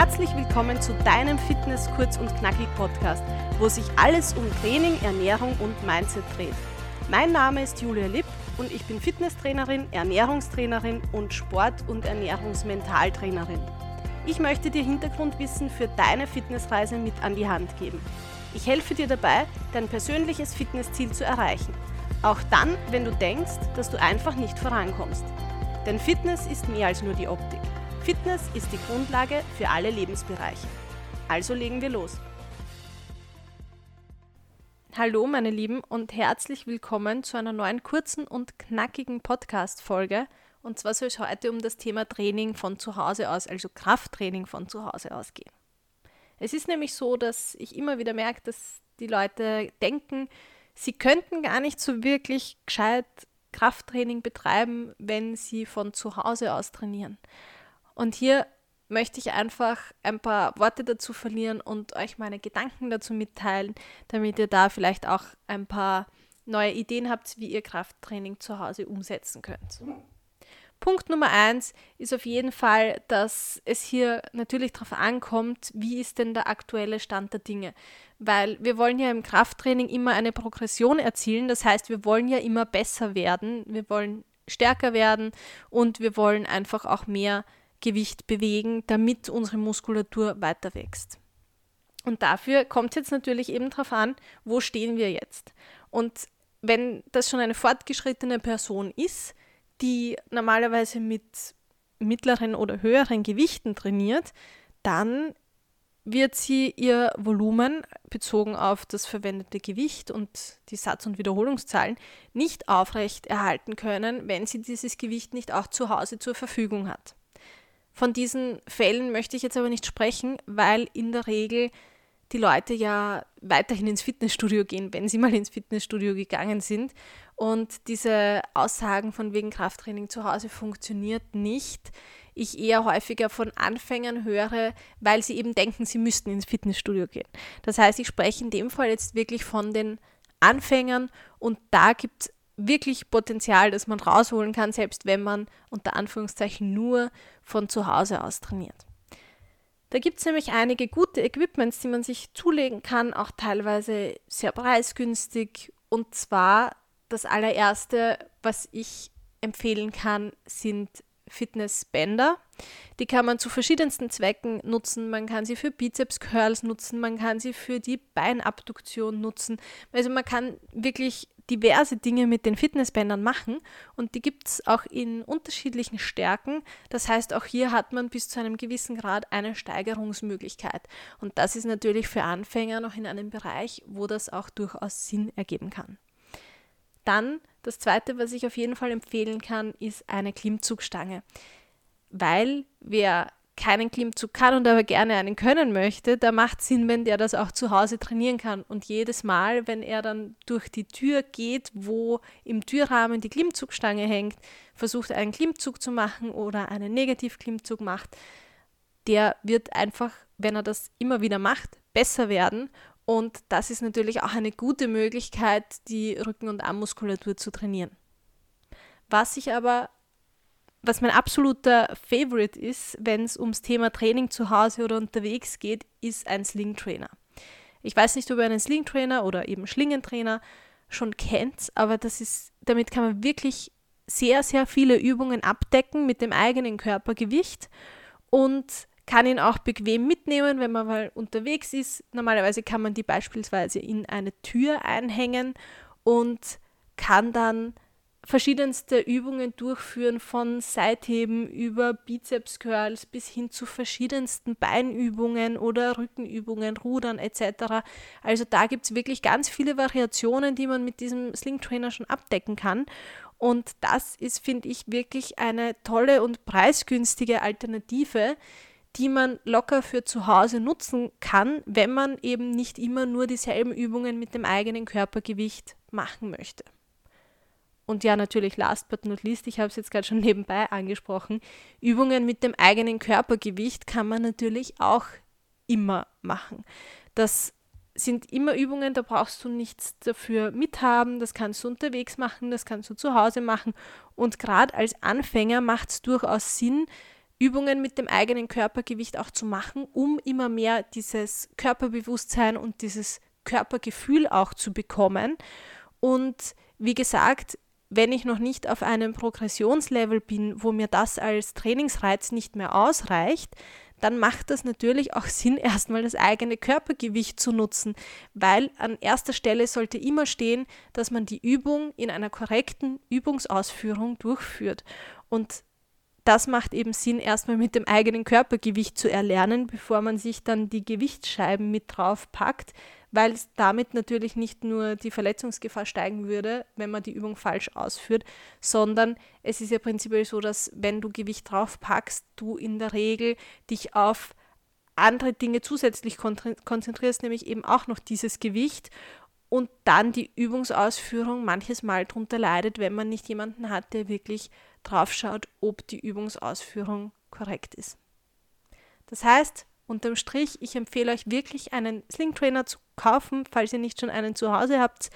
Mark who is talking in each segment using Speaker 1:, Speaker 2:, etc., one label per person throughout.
Speaker 1: Herzlich willkommen zu deinem Fitness kurz und knackig Podcast, wo sich alles um Training, Ernährung und Mindset dreht. Mein Name ist Julia Lipp und ich bin Fitnesstrainerin, Ernährungstrainerin und Sport- und Ernährungsmentaltrainerin. Ich möchte dir Hintergrundwissen für deine Fitnessreise mit an die Hand geben. Ich helfe dir dabei, dein persönliches Fitnessziel zu erreichen. Auch dann, wenn du denkst, dass du einfach nicht vorankommst. Denn Fitness ist mehr als nur die Optik. Fitness ist die Grundlage für alle Lebensbereiche. Also legen wir los. Hallo meine Lieben und herzlich willkommen zu einer neuen kurzen und knackigen Podcast-Folge. Und zwar soll es heute um das Thema Training von zu Hause aus, also Krafttraining von zu Hause aus gehen. Es ist nämlich so, dass ich immer wieder merke, dass die Leute denken, sie könnten gar nicht so wirklich gescheit Krafttraining betreiben, wenn sie von zu Hause aus trainieren. Und hier möchte ich einfach ein paar Worte dazu verlieren und euch meine Gedanken dazu mitteilen, damit ihr da vielleicht auch ein paar neue Ideen habt, wie ihr Krafttraining zu Hause umsetzen könnt. Punkt Nummer eins ist auf jeden Fall, dass es hier natürlich darauf ankommt, wie ist denn der aktuelle Stand der Dinge. Weil wir wollen ja im Krafttraining immer eine Progression erzielen. Das heißt, wir wollen ja immer besser werden. Wir wollen stärker werden und wir wollen einfach auch mehr Gewicht bewegen, damit unsere Muskulatur weiter wächst. Und dafür kommt es jetzt natürlich eben darauf an, wo stehen wir jetzt. Und wenn das schon eine fortgeschrittene Person ist, die normalerweise mit mittleren oder höheren Gewichten trainiert, dann wird sie ihr Volumen bezogen auf das verwendete Gewicht und die Satz- und Wiederholungszahlen nicht aufrecht erhalten können, wenn sie dieses Gewicht nicht auch zu Hause zur Verfügung hat. Von diesen Fällen möchte ich jetzt aber nicht sprechen, weil in der Regel die Leute ja weiterhin ins Fitnessstudio gehen, wenn sie mal ins Fitnessstudio gegangen sind. Und diese Aussagen von wegen Krafttraining zu Hause funktioniert nicht. Ich eher häufiger von Anfängern höre, weil sie eben denken, sie müssten ins Fitnessstudio gehen. Das heißt, ich spreche in dem Fall jetzt wirklich von den Anfängern und da gibt es wirklich Potenzial, das man rausholen kann, selbst wenn man unter Anführungszeichen nur von zu Hause aus trainiert. Da gibt es nämlich einige gute Equipments, die man sich zulegen kann, auch teilweise sehr preisgünstig. Und zwar das allererste, was ich empfehlen kann, sind Fitnessbänder. Die kann man zu verschiedensten Zwecken nutzen. Man kann sie für Bizeps Curls nutzen, man kann sie für die Beinabduktion nutzen. Also man kann wirklich diverse Dinge mit den Fitnessbändern machen und die gibt es auch in unterschiedlichen Stärken. Das heißt, auch hier hat man bis zu einem gewissen Grad eine Steigerungsmöglichkeit. Und das ist natürlich für Anfänger noch in einem Bereich, wo das auch durchaus Sinn ergeben kann. Dann das zweite, was ich auf jeden Fall empfehlen kann, ist eine Klimmzugstange. Weil wer keinen Klimmzug kann und aber gerne einen können möchte, da macht Sinn, wenn der das auch zu Hause trainieren kann. Und jedes Mal, wenn er dann durch die Tür geht, wo im Türrahmen die Klimmzugstange hängt, versucht einen Klimmzug zu machen oder einen Negativklimmzug macht, der wird einfach, wenn er das immer wieder macht, besser werden. Und das ist natürlich auch eine gute Möglichkeit, die Rücken- und Armmuskulatur zu trainieren. Was ich aber was mein absoluter Favorite ist, wenn es ums Thema Training zu Hause oder unterwegs geht, ist ein Sling Trainer. Ich weiß nicht, ob ihr einen Sling Trainer oder eben Schlingentrainer schon kennt, aber das ist, damit kann man wirklich sehr, sehr viele Übungen abdecken mit dem eigenen Körpergewicht und kann ihn auch bequem mitnehmen, wenn man mal unterwegs ist. Normalerweise kann man die beispielsweise in eine Tür einhängen und kann dann verschiedenste Übungen durchführen, von Seitheben über Bizeps Curls bis hin zu verschiedensten Beinübungen oder Rückenübungen, Rudern etc. Also da gibt es wirklich ganz viele Variationen, die man mit diesem Sling Trainer schon abdecken kann. Und das ist, finde ich, wirklich eine tolle und preisgünstige Alternative, die man locker für zu Hause nutzen kann, wenn man eben nicht immer nur dieselben Übungen mit dem eigenen Körpergewicht machen möchte. Und ja, natürlich, last but not least, ich habe es jetzt gerade schon nebenbei angesprochen, Übungen mit dem eigenen Körpergewicht kann man natürlich auch immer machen. Das sind immer Übungen, da brauchst du nichts dafür mithaben, das kannst du unterwegs machen, das kannst du zu Hause machen. Und gerade als Anfänger macht es durchaus Sinn, Übungen mit dem eigenen Körpergewicht auch zu machen, um immer mehr dieses Körperbewusstsein und dieses Körpergefühl auch zu bekommen. Und wie gesagt, wenn ich noch nicht auf einem Progressionslevel bin, wo mir das als Trainingsreiz nicht mehr ausreicht, dann macht das natürlich auch Sinn, erstmal das eigene Körpergewicht zu nutzen, weil an erster Stelle sollte immer stehen, dass man die Übung in einer korrekten Übungsausführung durchführt. Und das macht eben Sinn, erstmal mit dem eigenen Körpergewicht zu erlernen, bevor man sich dann die Gewichtsscheiben mit drauf packt, weil damit natürlich nicht nur die Verletzungsgefahr steigen würde, wenn man die Übung falsch ausführt, sondern es ist ja prinzipiell so, dass wenn du Gewicht drauf packst, du in der Regel dich auf andere Dinge zusätzlich konzentrierst, nämlich eben auch noch dieses Gewicht und dann die Übungsausführung manches Mal darunter leidet, wenn man nicht jemanden hat, der wirklich drauf schaut, ob die Übungsausführung korrekt ist. Das heißt, unterm Strich, ich empfehle euch wirklich einen Sling Trainer zu kaufen, falls ihr nicht schon einen zu Hause habt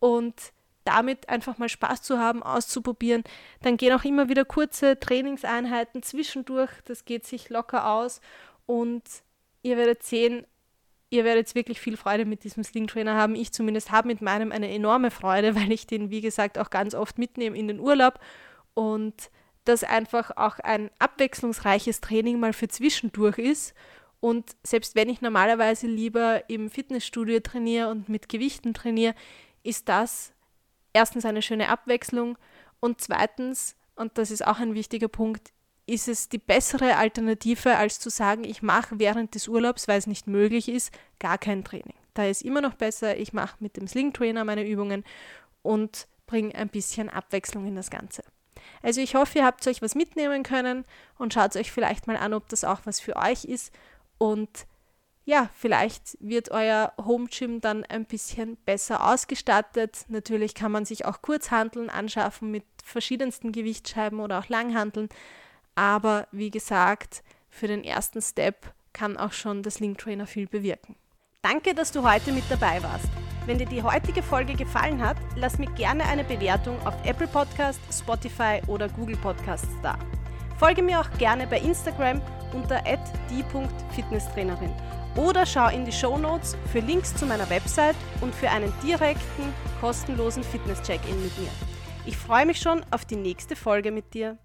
Speaker 1: und damit einfach mal Spaß zu haben, auszuprobieren. Dann gehen auch immer wieder kurze Trainingseinheiten zwischendurch. Das geht sich locker aus und ihr werdet sehen, ihr werdet wirklich viel Freude mit diesem Sling Trainer haben. Ich zumindest habe mit meinem eine enorme Freude, weil ich den, wie gesagt, auch ganz oft mitnehme in den Urlaub und das einfach auch ein abwechslungsreiches Training mal für zwischendurch ist. Und selbst wenn ich normalerweise lieber im Fitnessstudio trainiere und mit Gewichten trainiere, ist das erstens eine schöne Abwechslung und zweitens, und das ist auch ein wichtiger Punkt, ist es die bessere Alternative, als zu sagen, ich mache während des Urlaubs, weil es nicht möglich ist, gar kein Training. Da ist immer noch besser, ich mache mit dem Sling Trainer meine Übungen und bringe ein bisschen Abwechslung in das Ganze. Also ich hoffe, ihr habt euch was mitnehmen können und schaut euch vielleicht mal an, ob das auch was für euch ist. Und ja, vielleicht wird euer Home Gym dann ein bisschen besser ausgestattet. Natürlich kann man sich auch Kurzhanteln anschaffen mit verschiedensten Gewichtsscheiben oder auch Langhanteln. Aber wie gesagt, für den ersten Step kann auch schon das Link Trainer viel bewirken. Danke, dass du heute mit dabei warst. Wenn dir die heutige Folge gefallen hat, lass mir gerne eine Bewertung auf Apple Podcast, Spotify oder Google Podcasts da. Folge mir auch gerne bei Instagram unter die.fitnesstrainerin oder schau in die Show Notes für Links zu meiner Website und für einen direkten, kostenlosen Fitness-Check-In mit mir. Ich freue mich schon auf die nächste Folge mit dir.